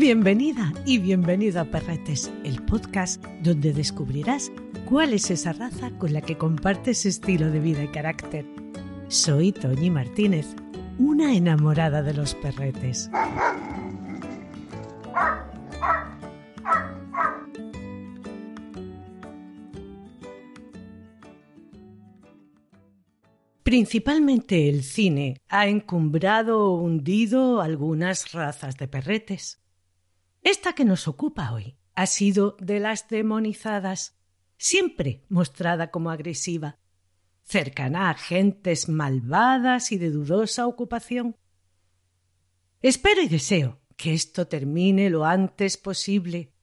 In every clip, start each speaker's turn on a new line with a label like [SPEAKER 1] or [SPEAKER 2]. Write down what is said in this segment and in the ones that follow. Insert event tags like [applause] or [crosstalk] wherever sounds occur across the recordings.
[SPEAKER 1] Bienvenida y bienvenido a Perretes, el podcast donde descubrirás cuál es esa raza con la que compartes estilo de vida y carácter. Soy Toñi Martínez, una enamorada de los perretes. Principalmente el cine ha encumbrado o hundido algunas razas de perretes. Esta que nos ocupa hoy ha sido de las demonizadas, siempre mostrada como agresiva, cercana a gentes malvadas y de dudosa ocupación. Espero y deseo que esto termine lo antes posible,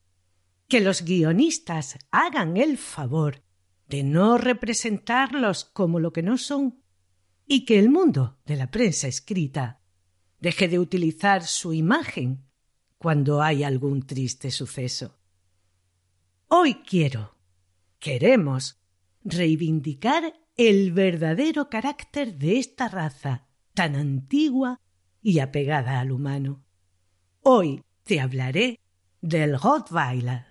[SPEAKER 1] que los guionistas hagan el favor de no representarlos como lo que no son y que el mundo de la prensa escrita deje de utilizar su imagen cuando hay algún triste suceso. Hoy quiero, queremos, reivindicar el verdadero carácter de esta raza tan antigua y apegada al humano. Hoy te hablaré del Rottweiler.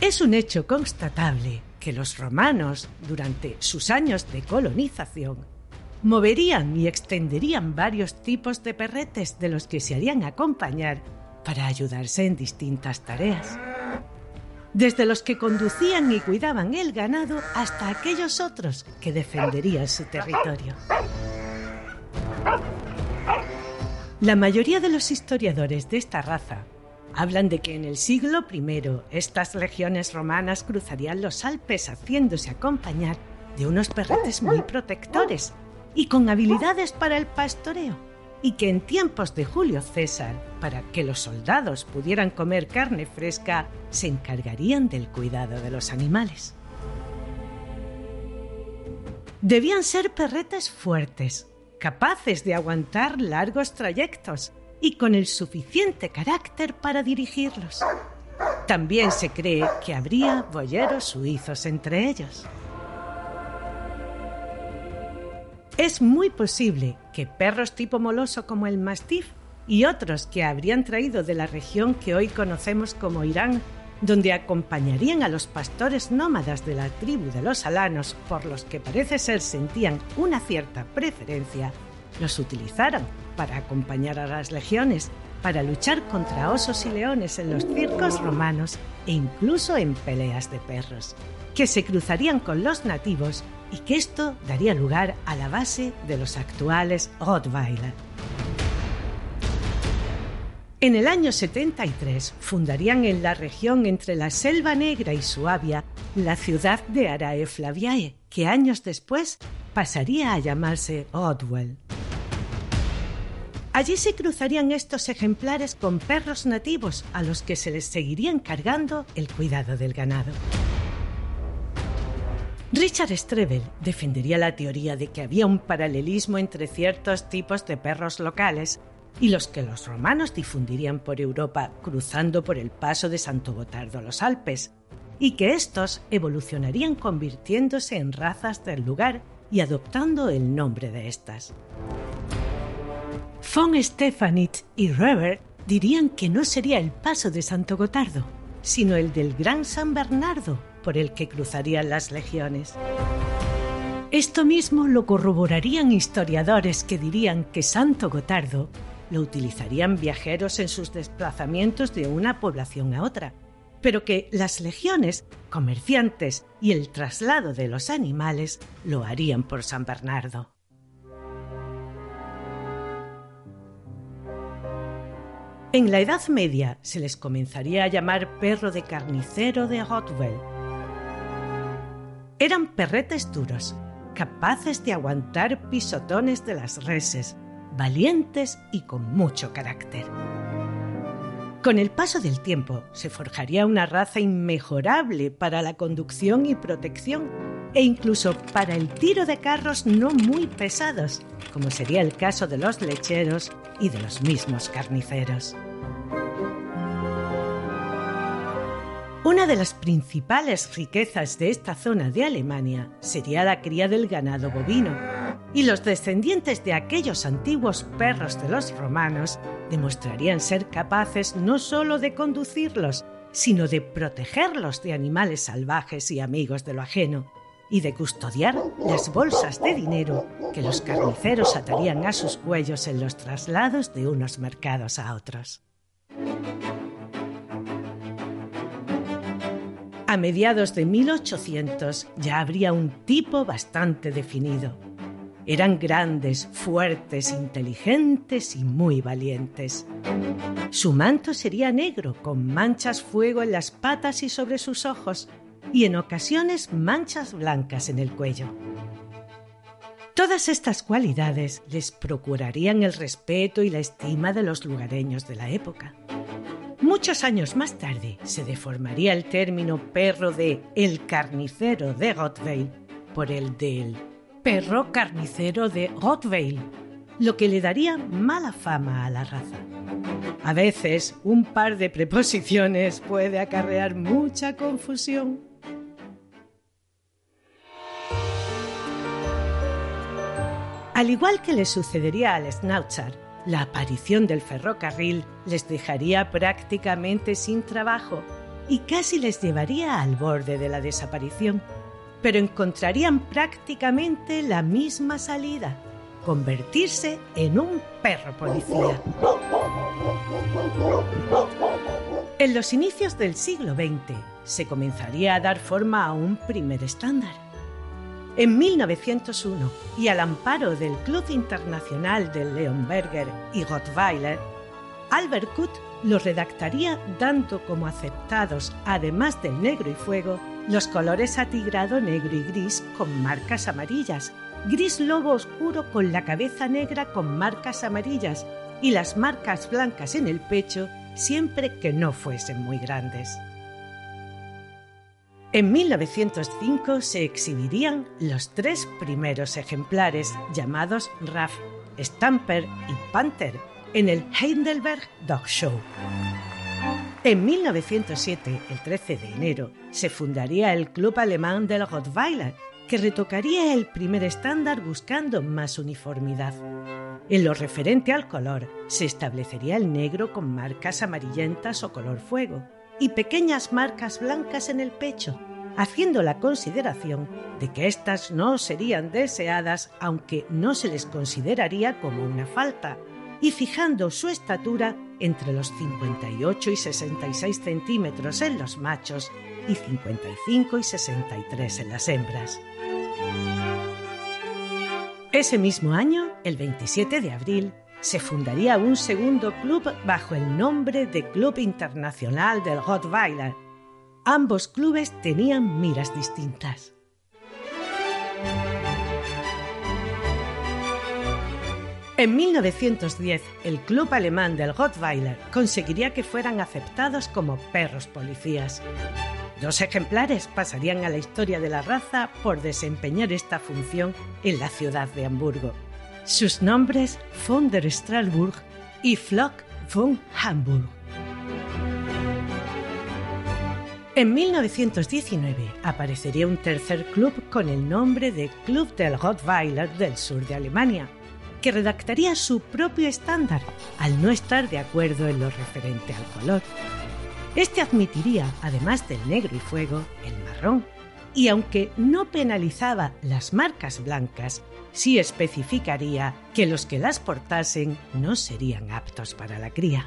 [SPEAKER 1] Es un hecho constatable que los romanos, durante sus años de colonización, moverían y extenderían varios tipos de perretes de los que se harían acompañar para ayudarse en distintas tareas. Desde los que conducían y cuidaban el ganado hasta aquellos otros que defenderían su territorio. La mayoría de los historiadores de esta raza Hablan de que en el siglo I estas legiones romanas cruzarían los Alpes haciéndose acompañar de unos perretes muy protectores y con habilidades para el pastoreo, y que en tiempos de Julio César, para que los soldados pudieran comer carne fresca, se encargarían del cuidado de los animales. Debían ser perretes fuertes, capaces de aguantar largos trayectos y con el suficiente carácter para dirigirlos. También se cree que habría boyeros suizos entre ellos. Es muy posible que perros tipo moloso como el mastif y otros que habrían traído de la región que hoy conocemos como Irán, donde acompañarían a los pastores nómadas de la tribu de los alanos, por los que parece ser sentían una cierta preferencia, los utilizaron para acompañar a las legiones, para luchar contra osos y leones en los circos romanos e incluso en peleas de perros, que se cruzarían con los nativos y que esto daría lugar a la base de los actuales Rottweiler. En el año 73 fundarían en la región entre la Selva Negra y Suabia la ciudad de Arae Flaviae, que años después pasaría a llamarse Otwell. Allí se cruzarían estos ejemplares con perros nativos a los que se les seguiría encargando el cuidado del ganado. Richard Strebel defendería la teoría de que había un paralelismo entre ciertos tipos de perros locales y los que los romanos difundirían por Europa cruzando por el paso de Santo Gotardo a los Alpes, y que estos evolucionarían convirtiéndose en razas del lugar y adoptando el nombre de estas. Von Stefanit y Reber dirían que no sería el paso de Santo Gotardo, sino el del Gran San Bernardo por el que cruzarían las legiones. Esto mismo lo corroborarían historiadores que dirían que Santo Gotardo lo utilizarían viajeros en sus desplazamientos de una población a otra, pero que las legiones, comerciantes y el traslado de los animales lo harían por San Bernardo. En la Edad Media se les comenzaría a llamar perro de carnicero de Rottweil. Eran perretes duros, capaces de aguantar pisotones de las reses, valientes y con mucho carácter. Con el paso del tiempo se forjaría una raza inmejorable para la conducción y protección e incluso para el tiro de carros no muy pesados, como sería el caso de los lecheros y de los mismos carniceros. Una de las principales riquezas de esta zona de Alemania sería la cría del ganado bovino, y los descendientes de aquellos antiguos perros de los romanos demostrarían ser capaces no sólo de conducirlos, sino de protegerlos de animales salvajes y amigos de lo ajeno, y de custodiar las bolsas de dinero que los carniceros atarían a sus cuellos en los traslados de unos mercados a otros. A mediados de 1800 ya habría un tipo bastante definido. Eran grandes, fuertes, inteligentes y muy valientes. Su manto sería negro, con manchas fuego en las patas y sobre sus ojos, y en ocasiones manchas blancas en el cuello. Todas estas cualidades les procurarían el respeto y la estima de los lugareños de la época. Muchos años más tarde se deformaría el término perro de el carnicero de Rottweil por el del perro carnicero de Rottweil, lo que le daría mala fama a la raza. A veces un par de preposiciones puede acarrear mucha confusión. Al igual que le sucedería al Schnauzer, la aparición del ferrocarril les dejaría prácticamente sin trabajo y casi les llevaría al borde de la desaparición, pero encontrarían prácticamente la misma salida, convertirse en un perro policía. En los inicios del siglo XX se comenzaría a dar forma a un primer estándar en 1901, y al amparo del Club Internacional de Leonberger y Rottweiler, Albert Kutt lo redactaría dando como aceptados, además del negro y fuego, los colores atigrado negro y gris con marcas amarillas, gris lobo oscuro con la cabeza negra con marcas amarillas y las marcas blancas en el pecho siempre que no fuesen muy grandes. En 1905 se exhibirían los tres primeros ejemplares llamados Raff, Stamper y Panther en el Heidelberg Dog Show. En 1907, el 13 de enero, se fundaría el Club Alemán del Rottweiler, que retocaría el primer estándar buscando más uniformidad. En lo referente al color, se establecería el negro con marcas amarillentas o color fuego, y pequeñas marcas blancas en el pecho, haciendo la consideración de que éstas no serían deseadas aunque no se les consideraría como una falta, y fijando su estatura entre los 58 y 66 centímetros en los machos y 55 y 63 en las hembras. Ese mismo año, el 27 de abril, se fundaría un segundo club bajo el nombre de Club Internacional del Rottweiler. Ambos clubes tenían miras distintas. En 1910, el club alemán del Rottweiler conseguiría que fueran aceptados como perros policías. Dos ejemplares pasarían a la historia de la raza por desempeñar esta función en la ciudad de Hamburgo. Sus nombres von der Stralburg y Flock von Hamburg. En 1919 aparecería un tercer club con el nombre de Club del Rottweiler del sur de Alemania, que redactaría su propio estándar al no estar de acuerdo en lo referente al color. Este admitiría, además del negro y fuego, el marrón, y aunque no penalizaba las marcas blancas, sí especificaría que los que las portasen no serían aptos para la cría.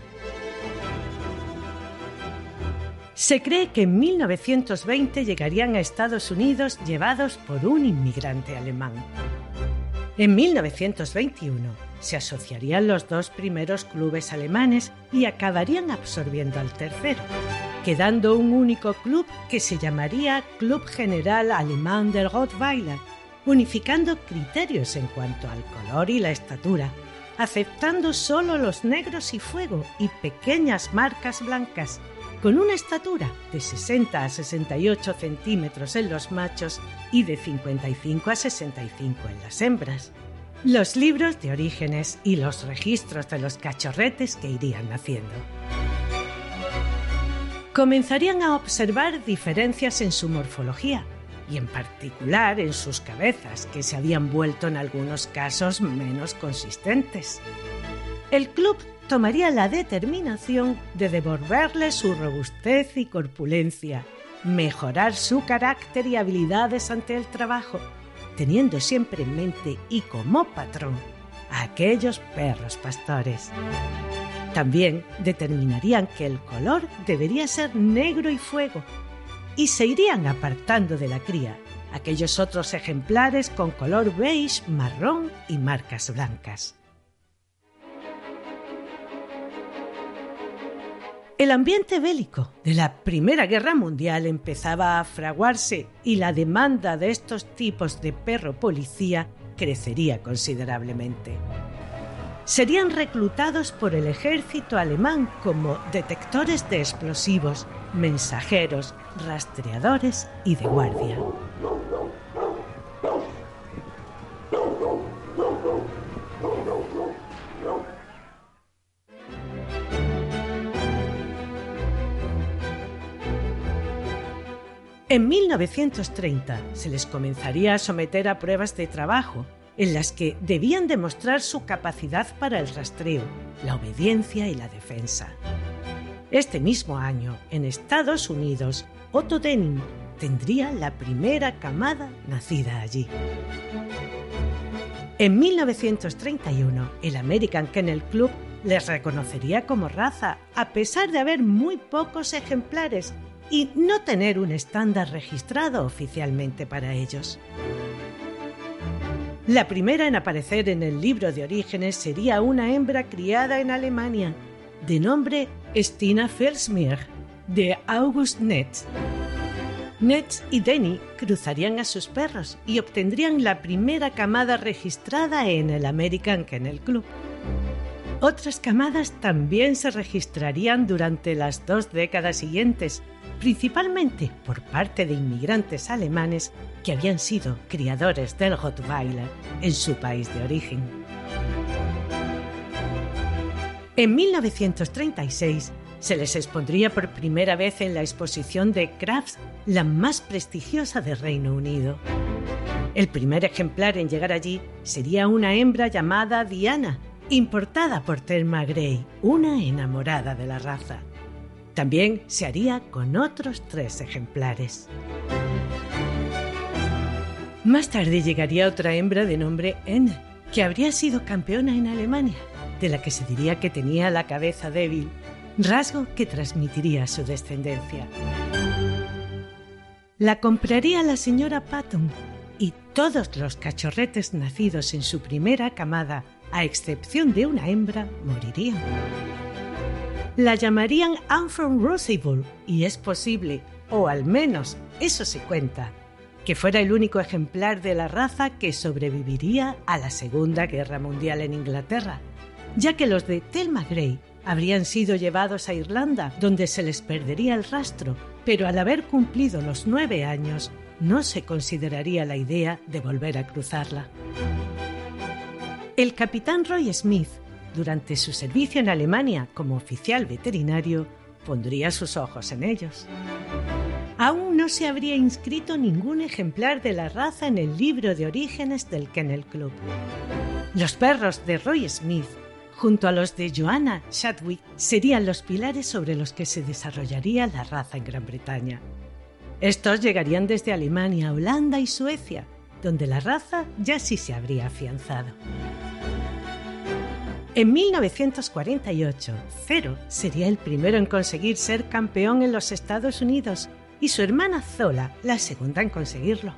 [SPEAKER 1] Se cree que en 1920 llegarían a Estados Unidos llevados por un inmigrante alemán. En 1921 se asociarían los dos primeros clubes alemanes y acabarían absorbiendo al tercero, quedando un único club que se llamaría Club General Alemán del Rottweiler, unificando criterios en cuanto al color y la estatura, aceptando solo los negros y fuego y pequeñas marcas blancas, con una estatura de 60 a 68 centímetros en los machos y de 55 a 65 en las hembras. Los libros de orígenes y los registros de los cachorretes que irían naciendo. Comenzarían a observar diferencias en su morfología, y en particular en sus cabezas, que se habían vuelto en algunos casos menos consistentes. El club tomaría la determinación de devolverle su robustez y corpulencia, mejorar su carácter y habilidades ante el trabajo, teniendo siempre en mente y como patrón a aquellos perros pastores. También determinarían que el color debería ser negro y fuego, y se irían apartando de la cría aquellos otros ejemplares con color beige, marrón y marcas blancas. El ambiente bélico de la Primera Guerra Mundial empezaba a fraguarse y la demanda de estos tipos de perro policía crecería considerablemente serían reclutados por el ejército alemán como detectores de explosivos, mensajeros, rastreadores y de guardia. En 1930 se les comenzaría a someter a pruebas de trabajo en las que debían demostrar su capacidad para el rastreo, la obediencia y la defensa. Este mismo año, en Estados Unidos, Otto Denning tendría la primera camada nacida allí. En 1931, el American Kennel Club les reconocería como raza, a pesar de haber muy pocos ejemplares y no tener un estándar registrado oficialmente para ellos. La primera en aparecer en el libro de orígenes sería una hembra criada en Alemania, de nombre Stina Felsmir, de August Netz. Netz y Denny cruzarían a sus perros y obtendrían la primera camada registrada en el American Kennel Club. Otras camadas también se registrarían durante las dos décadas siguientes, principalmente por parte de inmigrantes alemanes que habían sido criadores del Rottweiler en su país de origen. En 1936 se les expondría por primera vez en la exposición de Crafts, la más prestigiosa del Reino Unido. El primer ejemplar en llegar allí sería una hembra llamada Diana, importada por Thelma Gray, una enamorada de la raza. También se haría con otros tres ejemplares. Más tarde llegaría otra hembra de nombre N, que habría sido campeona en Alemania, de la que se diría que tenía la cabeza débil, rasgo que transmitiría su descendencia. La compraría la señora Patton y todos los cachorretes nacidos en su primera camada, a excepción de una hembra, morirían la llamarían Anne Rosable y es posible, o al menos eso se cuenta, que fuera el único ejemplar de la raza que sobreviviría a la Segunda Guerra Mundial en Inglaterra, ya que los de Thelma Gray habrían sido llevados a Irlanda, donde se les perdería el rastro, pero al haber cumplido los nueve años, no se consideraría la idea de volver a cruzarla. El capitán Roy Smith durante su servicio en Alemania como oficial veterinario, pondría sus ojos en ellos. Aún no se habría inscrito ningún ejemplar de la raza en el libro de orígenes del Kennel Club. Los perros de Roy Smith, junto a los de Joanna Chadwick, serían los pilares sobre los que se desarrollaría la raza en Gran Bretaña. Estos llegarían desde Alemania, Holanda y Suecia, donde la raza ya sí se habría afianzado. En 1948, Cero sería el primero en conseguir ser campeón en los Estados Unidos y su hermana Zola la segunda en conseguirlo.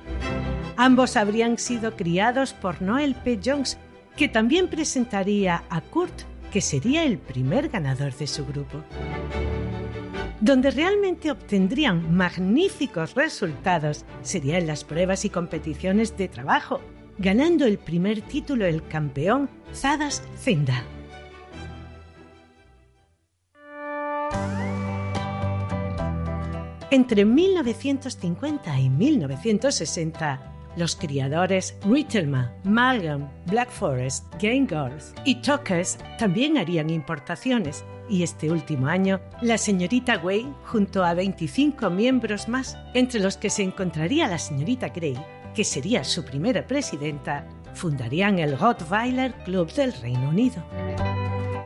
[SPEAKER 1] Ambos habrían sido criados por Noel P. Jones, que también presentaría a Kurt, que sería el primer ganador de su grupo. Donde realmente obtendrían magníficos resultados sería en las pruebas y competiciones de trabajo, ganando el primer título el campeón Zadas Zinda. Entre 1950 y 1960, los criadores Rittelman, Malgam, Black Forest, Gaingarth y Tokes también harían importaciones y este último año, la señorita Wayne, junto a 25 miembros más, entre los que se encontraría la señorita Gray, que sería su primera presidenta, fundarían el Rottweiler Club del Reino Unido.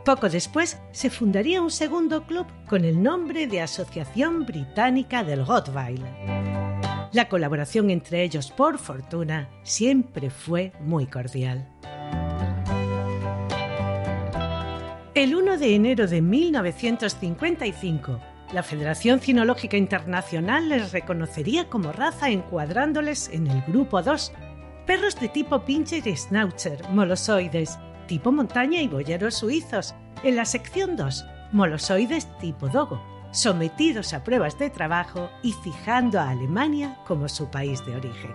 [SPEAKER 1] Poco después se fundaría un segundo club con el nombre de Asociación Británica del Rottweiler. La colaboración entre ellos, por fortuna, siempre fue muy cordial. El 1 de enero de 1955, la Federación Cinológica Internacional les reconocería como raza encuadrándoles en el grupo 2, perros de tipo pincher y schnauzer, molosoides, tipo montaña y boyeros suizos, en la sección 2, molosoides tipo dogo, sometidos a pruebas de trabajo y fijando a Alemania como su país de origen.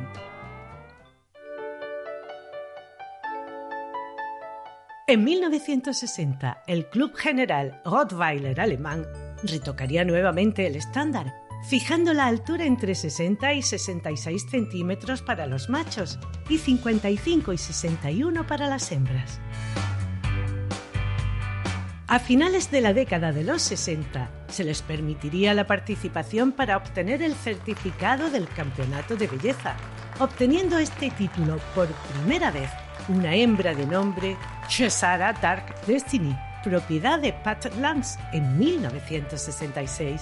[SPEAKER 1] En 1960, el Club General Rottweiler alemán retocaría nuevamente el estándar, fijando la altura entre 60 y 66 centímetros para los machos y 55 y 61 para las hembras. A finales de la década de los 60 se les permitiría la participación para obtener el certificado del Campeonato de Belleza, obteniendo este título por primera vez una hembra de nombre Chesara Dark Destiny, propiedad de Pat Lance en 1966.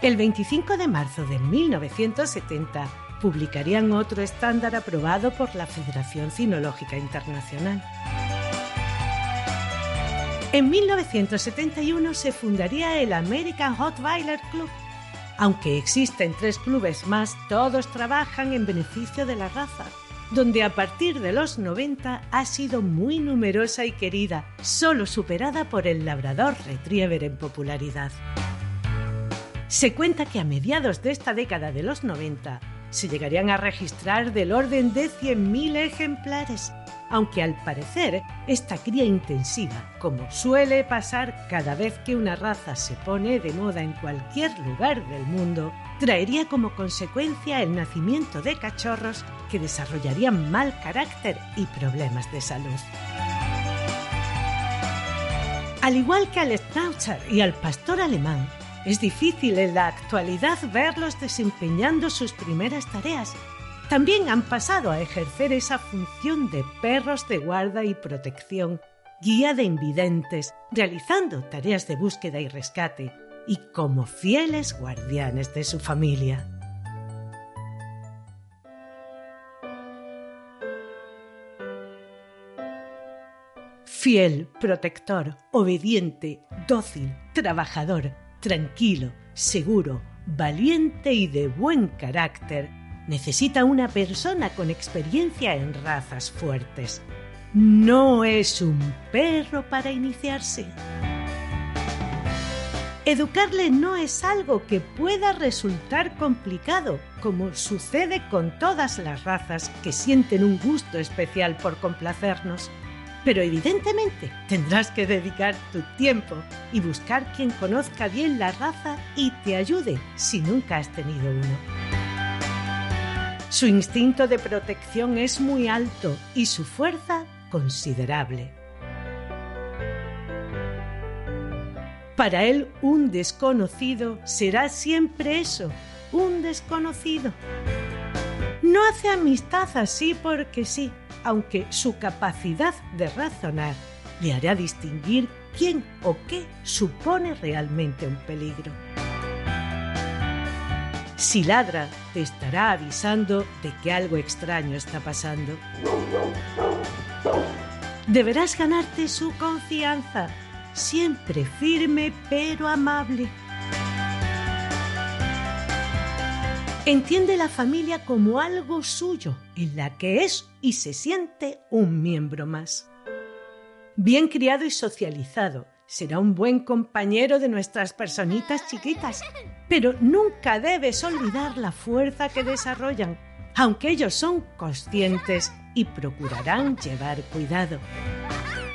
[SPEAKER 1] El 25 de marzo de 1970 publicarían otro estándar aprobado por la Federación Cinológica Internacional. En 1971 se fundaría el American Rottweiler Club. Aunque existen tres clubes más, todos trabajan en beneficio de la raza donde a partir de los 90 ha sido muy numerosa y querida, solo superada por el labrador retriever en popularidad. Se cuenta que a mediados de esta década de los 90 se llegarían a registrar del orden de 100.000 ejemplares, aunque al parecer esta cría intensiva, como suele pasar cada vez que una raza se pone de moda en cualquier lugar del mundo, traería como consecuencia el nacimiento de cachorros que desarrollarían mal carácter y problemas de salud. Al igual que al Schnauzer y al pastor alemán, es difícil en la actualidad verlos desempeñando sus primeras tareas. También han pasado a ejercer esa función de perros de guarda y protección, guía de invidentes, realizando tareas de búsqueda y rescate, y como fieles guardianes de su familia. Fiel, protector, obediente, dócil, trabajador, tranquilo, seguro, valiente y de buen carácter, necesita una persona con experiencia en razas fuertes. No es un perro para iniciarse. Educarle no es algo que pueda resultar complicado, como sucede con todas las razas que sienten un gusto especial por complacernos. Pero evidentemente tendrás que dedicar tu tiempo y buscar quien conozca bien la raza y te ayude si nunca has tenido uno. Su instinto de protección es muy alto y su fuerza considerable. Para él un desconocido será siempre eso, un desconocido. No hace amistad así porque sí, aunque su capacidad de razonar le hará distinguir quién o qué supone realmente un peligro. Si ladra, te estará avisando de que algo extraño está pasando. Deberás ganarte su confianza siempre firme pero amable. Entiende la familia como algo suyo, en la que es y se siente un miembro más. Bien criado y socializado, será un buen compañero de nuestras personitas chiquitas, pero nunca debes olvidar la fuerza que desarrollan, aunque ellos son conscientes y procurarán llevar cuidado.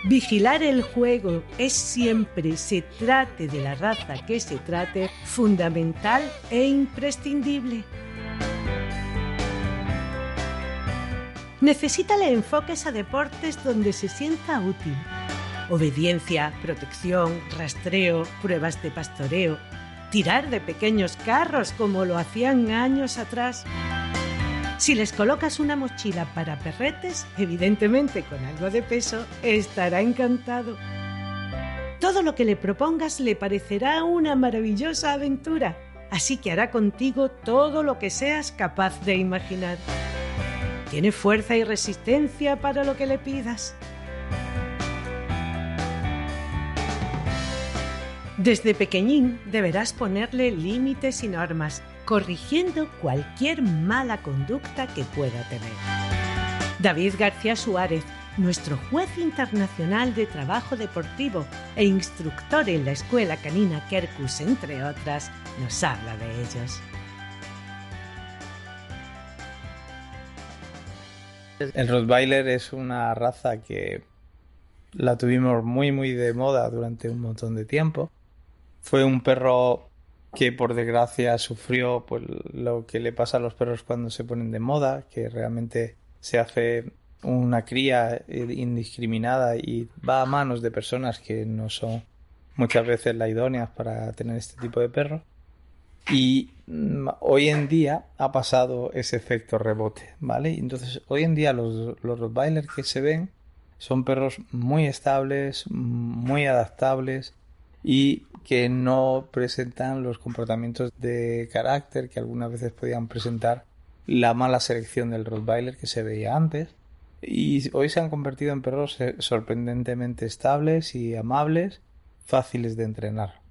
[SPEAKER 1] Vigilar el juego es siempre, se trate de la raza que se trate, fundamental e imprescindible. Necesita le enfoques a deportes donde se sienta útil. Obediencia, protección, rastreo, pruebas de pastoreo, tirar de pequeños carros como lo hacían años atrás. Si les colocas una mochila para perretes, evidentemente con algo de peso, estará encantado. Todo lo que le propongas le parecerá una maravillosa aventura, así que hará contigo todo lo que seas capaz de imaginar. Tiene fuerza y resistencia para lo que le pidas. Desde pequeñín deberás ponerle límites y normas, corrigiendo cualquier mala conducta que pueda tener. David García Suárez, nuestro juez internacional de trabajo deportivo e instructor en la Escuela Canina Kerkus, entre otras, nos habla de ellos.
[SPEAKER 2] El Rottweiler es una raza que la tuvimos muy muy de moda durante un montón de tiempo. Fue un perro que por desgracia sufrió pues, lo que le pasa a los perros cuando se ponen de moda, que realmente se hace una cría indiscriminada y va a manos de personas que no son muchas veces las idóneas para tener este tipo de perros. Y mm, hoy en día ha pasado ese efecto rebote, ¿vale? Entonces, hoy en día los, los Rottweilers que se ven son perros muy estables, muy adaptables y que no presentan los comportamientos de carácter que algunas veces podían presentar la mala selección del Rottweiler que se veía antes y hoy se han convertido en perros sorprendentemente estables y amables, fáciles de entrenar.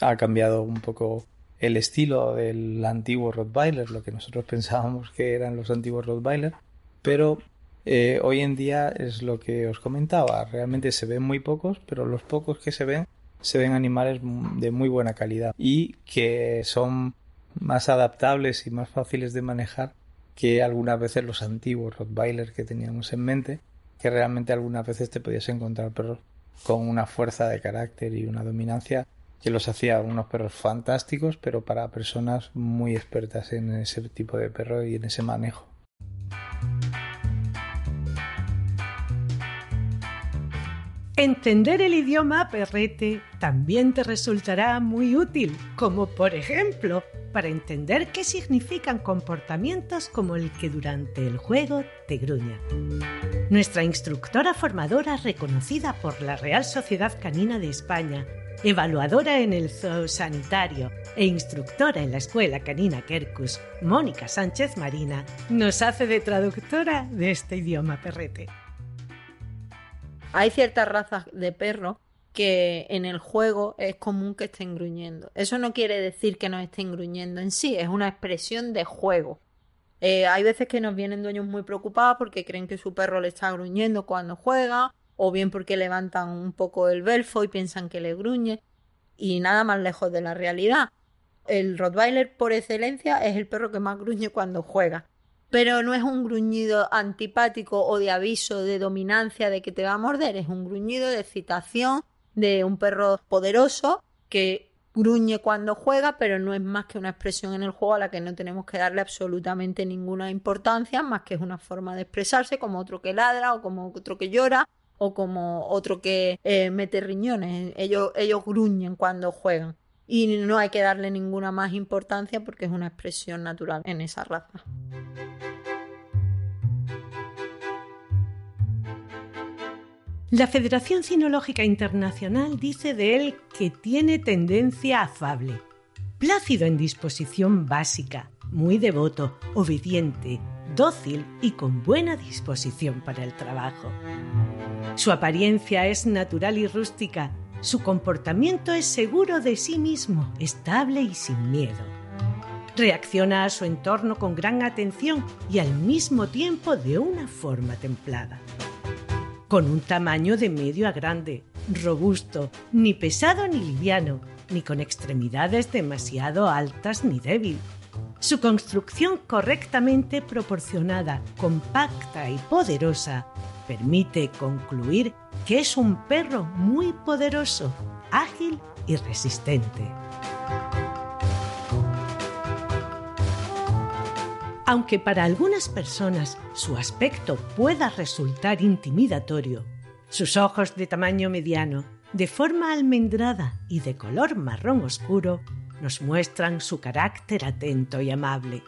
[SPEAKER 2] Ha cambiado un poco el estilo del antiguo Rottweiler, lo que nosotros pensábamos que eran los antiguos Rottweiler, pero eh, hoy en día es lo que os comentaba, realmente se ven muy pocos, pero los pocos que se ven se ven animales de muy buena calidad y que son más adaptables y más fáciles de manejar que algunas veces los antiguos Rottweiler que teníamos en mente, que realmente algunas veces te podías encontrar perros con una fuerza de carácter y una dominancia que los hacía unos perros fantásticos, pero para personas muy expertas en ese tipo de perro y en ese manejo.
[SPEAKER 1] Entender el idioma perrete también te resultará muy útil, como por ejemplo para entender qué significan comportamientos como el que durante el juego te gruña. Nuestra instructora formadora reconocida por la Real Sociedad Canina de España, evaluadora en el zoosanitario e instructora en la Escuela Canina Kerkus, Mónica Sánchez Marina, nos hace de traductora de este idioma perrete.
[SPEAKER 3] Hay ciertas razas de perros que en el juego es común que estén gruñendo. Eso no quiere decir que nos estén gruñendo en sí, es una expresión de juego. Eh, hay veces que nos vienen dueños muy preocupados porque creen que su perro le está gruñendo cuando juega, o bien porque levantan un poco el belfo y piensan que le gruñe, y nada más lejos de la realidad. El Rottweiler por excelencia es el perro que más gruñe cuando juega pero no es un gruñido antipático o de aviso de dominancia de que te va a morder, es un gruñido de excitación de un perro poderoso que gruñe cuando juega, pero no es más que una expresión en el juego a la que no tenemos que darle absolutamente ninguna importancia, más que es una forma de expresarse como otro que ladra o como otro que llora o como otro que eh, mete riñones. Ellos, ellos gruñen cuando juegan y no hay que darle ninguna más importancia porque es una expresión natural en esa raza.
[SPEAKER 1] La Federación Cinológica Internacional dice de él que tiene tendencia afable, plácido en disposición básica, muy devoto, obediente, dócil y con buena disposición para el trabajo. Su apariencia es natural y rústica, su comportamiento es seguro de sí mismo, estable y sin miedo. Reacciona a su entorno con gran atención y al mismo tiempo de una forma templada con un tamaño de medio a grande, robusto, ni pesado ni liviano, ni con extremidades demasiado altas ni débil. Su construcción correctamente proporcionada, compacta y poderosa permite concluir que es un perro muy poderoso, ágil y resistente. Aunque para algunas personas su aspecto pueda resultar intimidatorio, Sus ojos de tamaño mediano, de forma almendrada y de color marrón oscuro, nos muestran su carácter atento y amable.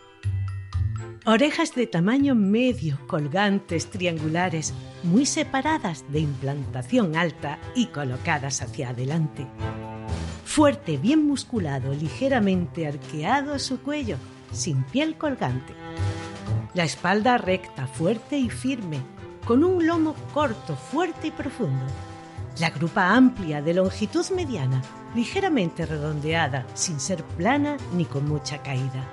[SPEAKER 1] Orejas de tamaño medio, colgantes, triangulares, muy separadas de implantación alta y colocadas hacia adelante. Fuerte, bien musculado, ligeramente arqueado su cuello, sin piel colgante. La espalda recta, fuerte y firme, con un lomo corto, fuerte y profundo. La grupa amplia, de longitud mediana, ligeramente redondeada, sin ser plana ni con mucha caída.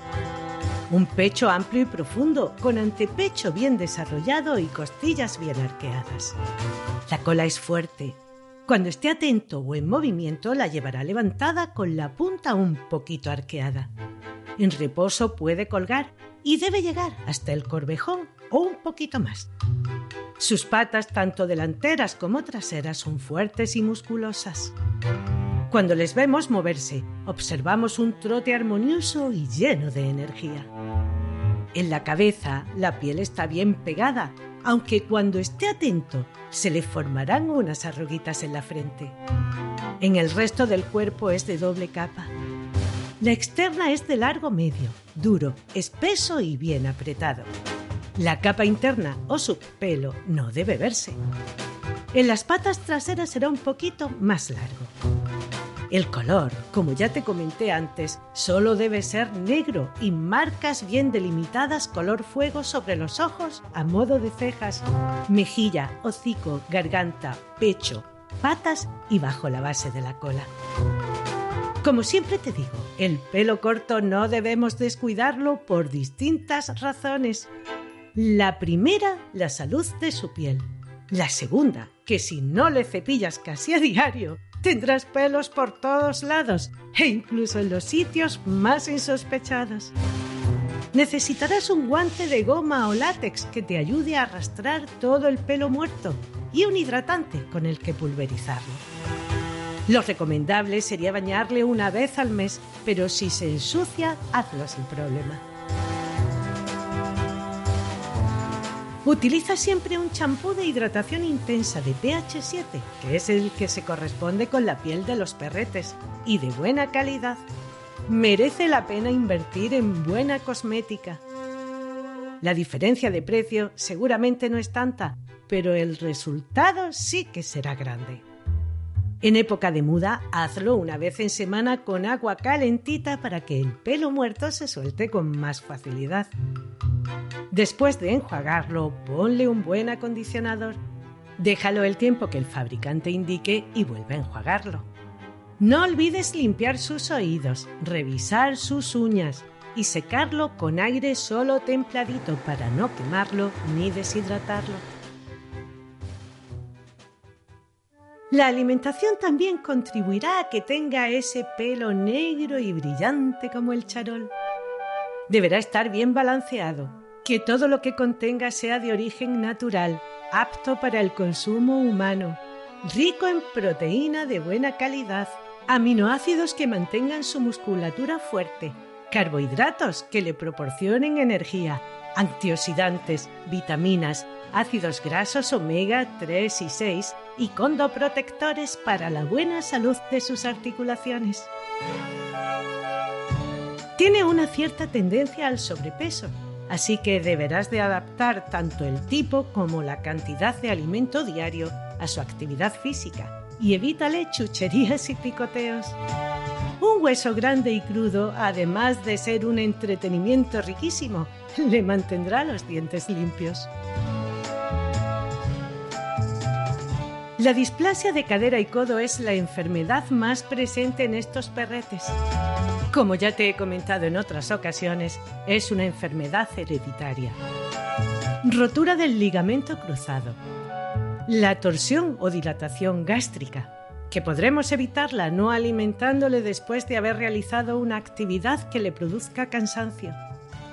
[SPEAKER 1] Un pecho amplio y profundo, con antepecho bien desarrollado y costillas bien arqueadas. La cola es fuerte. Cuando esté atento o en movimiento la llevará levantada con la punta un poquito arqueada. En reposo puede colgar y debe llegar hasta el corvejón o un poquito más. Sus patas, tanto delanteras como traseras, son fuertes y musculosas. Cuando les vemos moverse, observamos un trote armonioso y lleno de energía. En la cabeza, la piel está bien pegada, aunque cuando esté atento se le formarán unas arruguitas en la frente. En el resto del cuerpo es de doble capa. La externa es de largo medio, duro, espeso y bien apretado. La capa interna o subpelo no debe verse. En las patas traseras será un poquito más largo. El color, como ya te comenté antes, solo debe ser negro y marcas bien delimitadas color fuego sobre los ojos a modo de cejas, mejilla, hocico, garganta, pecho, patas y bajo la base de la cola. Como siempre te digo, el pelo corto no debemos descuidarlo por distintas razones. La primera, la salud de su piel. La segunda, que si no le cepillas casi a diario, Tendrás pelos por todos lados e incluso en los sitios más insospechados. Necesitarás un guante de goma o látex que te ayude a arrastrar todo el pelo muerto y un hidratante con el que pulverizarlo. Lo recomendable sería bañarle una vez al mes, pero si se ensucia, hazlo sin problema. Utiliza siempre un champú de hidratación intensa de pH 7, que es el que se corresponde con la piel de los perretes, y de buena calidad. Merece la pena invertir en buena cosmética. La diferencia de precio seguramente no es tanta, pero el resultado sí que será grande. En época de muda, hazlo una vez en semana con agua calentita para que el pelo muerto se suelte con más facilidad. Después de enjuagarlo, ponle un buen acondicionador. Déjalo el tiempo que el fabricante indique y vuelve a enjuagarlo. No olvides limpiar sus oídos, revisar sus uñas y secarlo con aire solo templadito para no quemarlo ni deshidratarlo. La alimentación también contribuirá a que tenga ese pelo negro y brillante como el charol. Deberá estar bien balanceado, que todo lo que contenga sea de origen natural, apto para el consumo humano, rico en proteína de buena calidad, aminoácidos que mantengan su musculatura fuerte, carbohidratos que le proporcionen energía, antioxidantes, vitaminas, ácidos grasos omega 3 y 6 y condoprotectores para la buena salud de sus articulaciones. Tiene una cierta tendencia al sobrepeso así que deberás de adaptar tanto el tipo como la cantidad de alimento diario a su actividad física y evítale chucherías y picoteos. Un hueso grande y crudo, además de ser un entretenimiento riquísimo, le mantendrá los dientes limpios. La displasia de cadera y codo es la enfermedad más presente en estos perretes. Como ya te he comentado en otras ocasiones, es una enfermedad hereditaria. Rotura del ligamento cruzado. La torsión o dilatación gástrica, que podremos evitarla no alimentándole después de haber realizado una actividad que le produzca cansancio.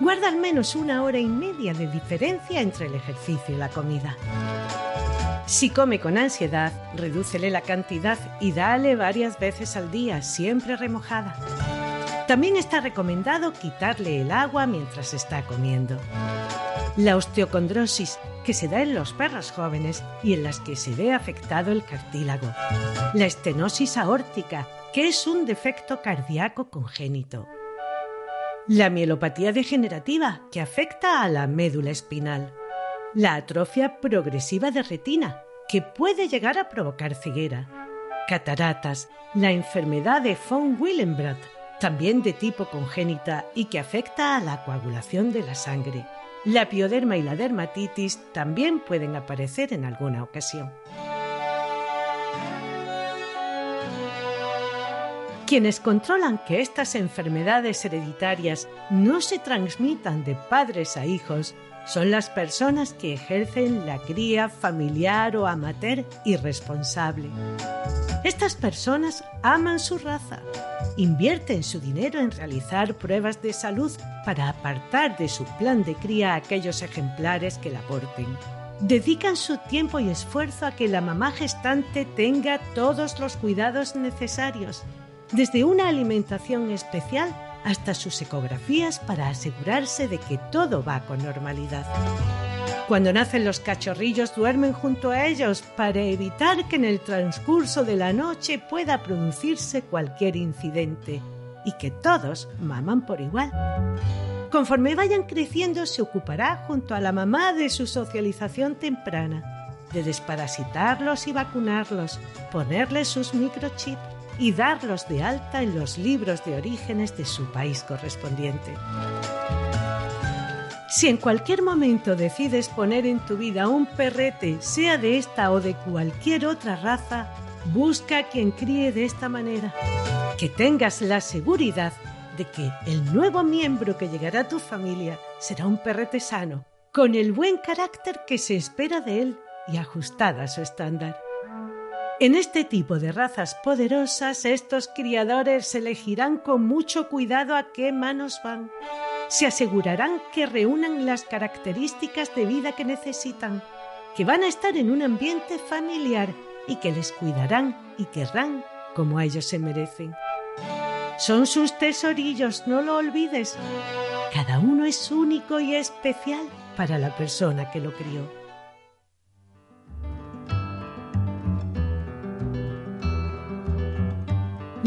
[SPEAKER 1] Guarda al menos una hora y media de diferencia entre el ejercicio y la comida. Si come con ansiedad, redúcele la cantidad y dale varias veces al día, siempre remojada. También está recomendado quitarle el agua mientras está comiendo. La osteocondrosis, que se da en los perros jóvenes y en las que se ve afectado el cartílago. La estenosis aórtica, que es un defecto cardíaco congénito. La mielopatía degenerativa, que afecta a la médula espinal. La atrofia progresiva de retina, que puede llegar a provocar ceguera. Cataratas, la enfermedad de von Willenbrandt, también de tipo congénita y que afecta a la coagulación de la sangre. La pioderma y la dermatitis también pueden aparecer en alguna ocasión. Quienes controlan que estas enfermedades hereditarias no se transmitan de padres a hijos son las personas que ejercen la cría familiar o amateur irresponsable. Estas personas aman su raza, invierten su dinero en realizar pruebas de salud para apartar de su plan de cría a aquellos ejemplares que la porten. Dedican su tiempo y esfuerzo a que la mamá gestante tenga todos los cuidados necesarios, desde una alimentación especial hasta sus ecografías para asegurarse de que todo va con normalidad. Cuando nacen los cachorrillos duermen junto a ellos para evitar que en el transcurso de la noche pueda producirse cualquier incidente y que todos maman por igual. Conforme vayan creciendo se ocupará junto a la mamá de su socialización temprana, de desparasitarlos y vacunarlos, ponerles sus microchips y darlos de alta en los libros de orígenes de su país correspondiente. Si en cualquier momento decides poner en tu vida un perrete, sea de esta o de cualquier otra raza, busca a quien críe de esta manera. Que tengas la seguridad de que el nuevo miembro que llegará a tu familia será un perrete sano, con el buen carácter que se espera de él y ajustada a su estándar. En este tipo de razas poderosas, estos criadores elegirán con mucho cuidado a qué manos van. Se asegurarán que reúnan las características de vida que necesitan, que van a estar en un ambiente familiar y que les cuidarán y querrán como a ellos se merecen. Son sus tesorillos, no lo olvides. Cada uno es único y especial para la persona que lo crió.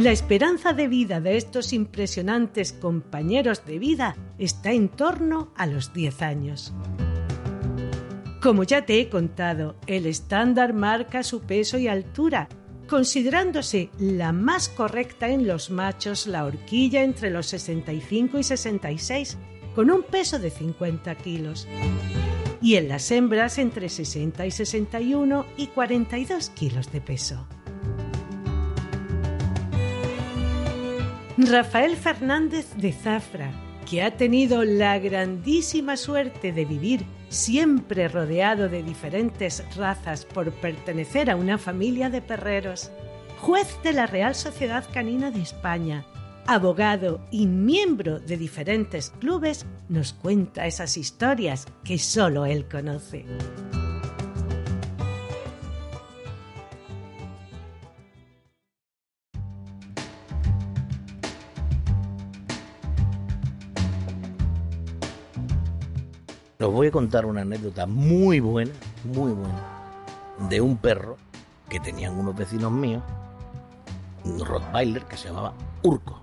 [SPEAKER 1] La esperanza de vida de estos impresionantes compañeros de vida está en torno a los 10 años. Como ya te he contado, el estándar marca su peso y altura, considerándose la más correcta en los machos la horquilla entre los 65 y 66, con un peso de 50 kilos, y en las hembras entre 60 y 61 y 42 kilos de peso. Rafael Fernández de Zafra, que ha tenido la grandísima suerte de vivir siempre rodeado de diferentes razas por pertenecer a una familia de perreros, juez de la Real Sociedad Canina de España, abogado y miembro de diferentes clubes, nos cuenta esas historias que solo él conoce.
[SPEAKER 4] Os voy a contar una anécdota muy buena, muy buena, de un perro que tenían unos vecinos míos, un Rottweiler que se llamaba Urco.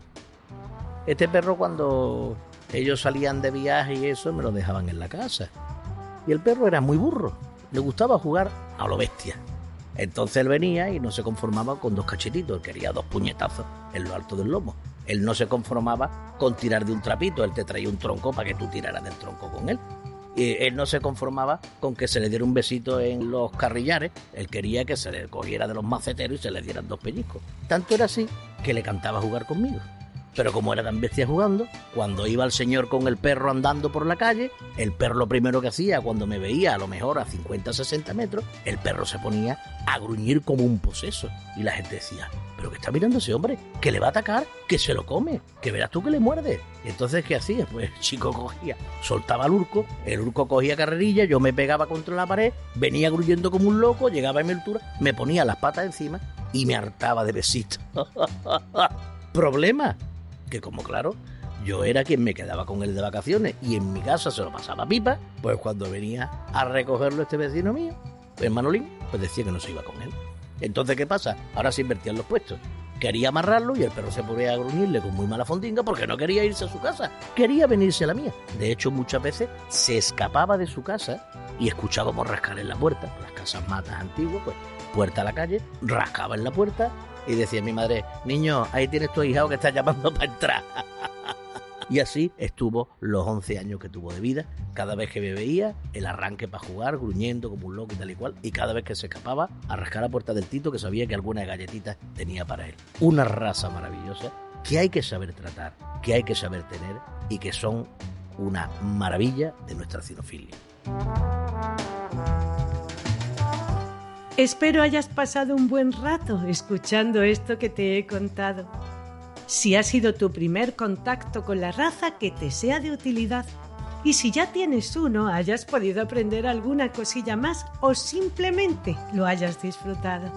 [SPEAKER 4] Este perro cuando ellos salían de viaje y eso me lo dejaban en la casa. Y el perro era muy burro, le gustaba jugar a lo bestia. Entonces él venía y no se conformaba con dos cachetitos, quería dos puñetazos en lo alto del lomo. Él no se conformaba con tirar de un trapito, él te traía un tronco para que tú tiraras del tronco con él él no se conformaba con que se le diera un besito en los carrillares, él quería que se le cogiera de los maceteros y se le dieran dos pellizcos. Tanto era así que le cantaba jugar conmigo. Pero como era tan bestia jugando, cuando iba el señor con el perro andando por la calle, el perro lo primero que hacía cuando me veía a lo mejor a 50 60 metros, el perro se ponía a gruñir como un poseso. Y la gente decía, pero que está mirando ese hombre, que le va a atacar, que se lo come, que verás tú que le muerde. Entonces, ¿qué hacía? Pues el chico cogía, soltaba al urco, el urco cogía carrerilla, yo me pegaba contra la pared, venía gruñendo como un loco, llegaba a mi altura, me ponía las patas encima y me hartaba de besitos. [laughs] ¿Problema? Que como claro, yo era quien me quedaba con él de vacaciones y en mi casa se lo pasaba pipa, pues cuando venía a recogerlo este vecino mío, el Manolín, pues decía que no se iba con él. Entonces, ¿qué pasa? Ahora se invertían los puestos. Quería amarrarlo y el perro se ponía a gruñirle con muy mala fondinga porque no quería irse a su casa, quería venirse a la mía. De hecho, muchas veces se escapaba de su casa y escuchábamos rascar en la puerta. Las casas matas antiguas, pues puerta a la calle, rascaba en la puerta y decía mi madre, niño, ahí tienes tu hijado que está llamando [laughs] para entrar. Y así estuvo los 11 años que tuvo de vida. Cada vez que me veía, el arranque para jugar, gruñendo como un loco y tal y cual. Y cada vez que se escapaba, a rascar la puerta del Tito que sabía que alguna galletita tenía para él. Una raza maravillosa que hay que saber tratar, que hay que saber tener y que son una maravilla de nuestra cinofilia.
[SPEAKER 1] Espero hayas pasado un buen rato escuchando esto que te he contado. Si ha sido tu primer contacto con la raza, que te sea de utilidad. Y si ya tienes uno, hayas podido aprender alguna cosilla más o simplemente lo hayas disfrutado.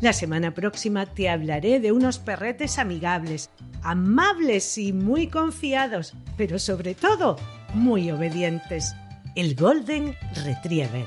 [SPEAKER 1] La semana próxima te hablaré de unos perretes amigables, amables y muy confiados, pero sobre todo muy obedientes. El Golden Retriever.